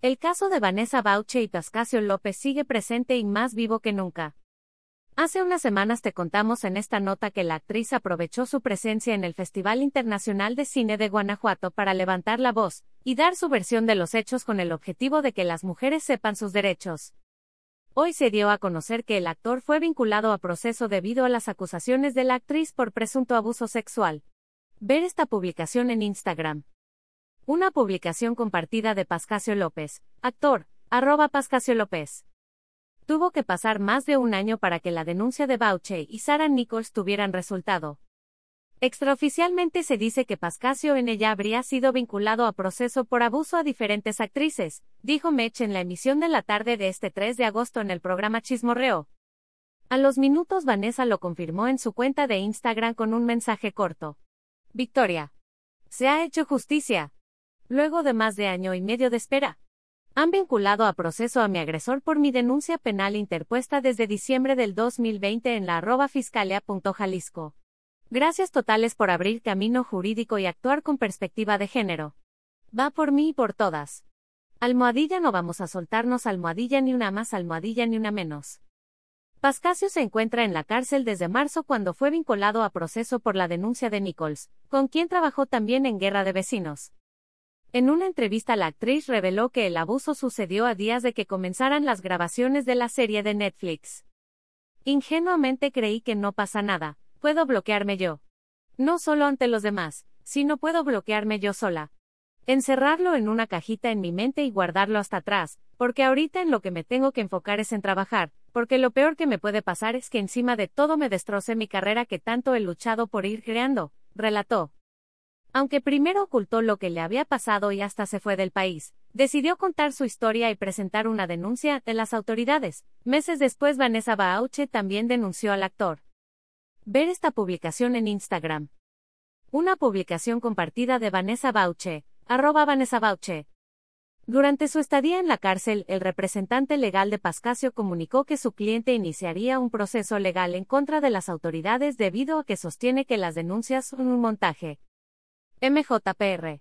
El caso de Vanessa Bauche y Pascasio López sigue presente y más vivo que nunca. Hace unas semanas te contamos en esta nota que la actriz aprovechó su presencia en el Festival Internacional de Cine de Guanajuato para levantar la voz y dar su versión de los hechos con el objetivo de que las mujeres sepan sus derechos. Hoy se dio a conocer que el actor fue vinculado a proceso debido a las acusaciones de la actriz por presunto abuso sexual. Ver esta publicación en Instagram. Una publicación compartida de Pascasio López, actor, arroba Pascasio López. Tuvo que pasar más de un año para que la denuncia de Bauche y Sarah Nichols tuvieran resultado. Extraoficialmente se dice que Pascasio en ella habría sido vinculado a proceso por abuso a diferentes actrices, dijo Mech en la emisión de la tarde de este 3 de agosto en el programa Chismorreo. A los minutos Vanessa lo confirmó en su cuenta de Instagram con un mensaje corto. Victoria. Se ha hecho justicia. Luego de más de año y medio de espera, han vinculado a proceso a mi agresor por mi denuncia penal interpuesta desde diciembre del 2020 en la arroba fiscalia.jalisco. Gracias totales por abrir camino jurídico y actuar con perspectiva de género. Va por mí y por todas. Almohadilla no vamos a soltarnos almohadilla ni una más almohadilla ni una menos. Pascasio se encuentra en la cárcel desde marzo cuando fue vinculado a proceso por la denuncia de Nichols, con quien trabajó también en Guerra de Vecinos. En una entrevista la actriz reveló que el abuso sucedió a días de que comenzaran las grabaciones de la serie de Netflix. Ingenuamente creí que no pasa nada, puedo bloquearme yo. No solo ante los demás, sino puedo bloquearme yo sola. Encerrarlo en una cajita en mi mente y guardarlo hasta atrás, porque ahorita en lo que me tengo que enfocar es en trabajar, porque lo peor que me puede pasar es que encima de todo me destroce mi carrera que tanto he luchado por ir creando, relató. Aunque primero ocultó lo que le había pasado y hasta se fue del país, decidió contar su historia y presentar una denuncia ante las autoridades. Meses después Vanessa Bauche también denunció al actor. Ver esta publicación en Instagram. Una publicación compartida de Vanessa Bauche, arroba Vanessa Bauche. Durante su estadía en la cárcel, el representante legal de Pascasio comunicó que su cliente iniciaría un proceso legal en contra de las autoridades debido a que sostiene que las denuncias son un montaje. MJPR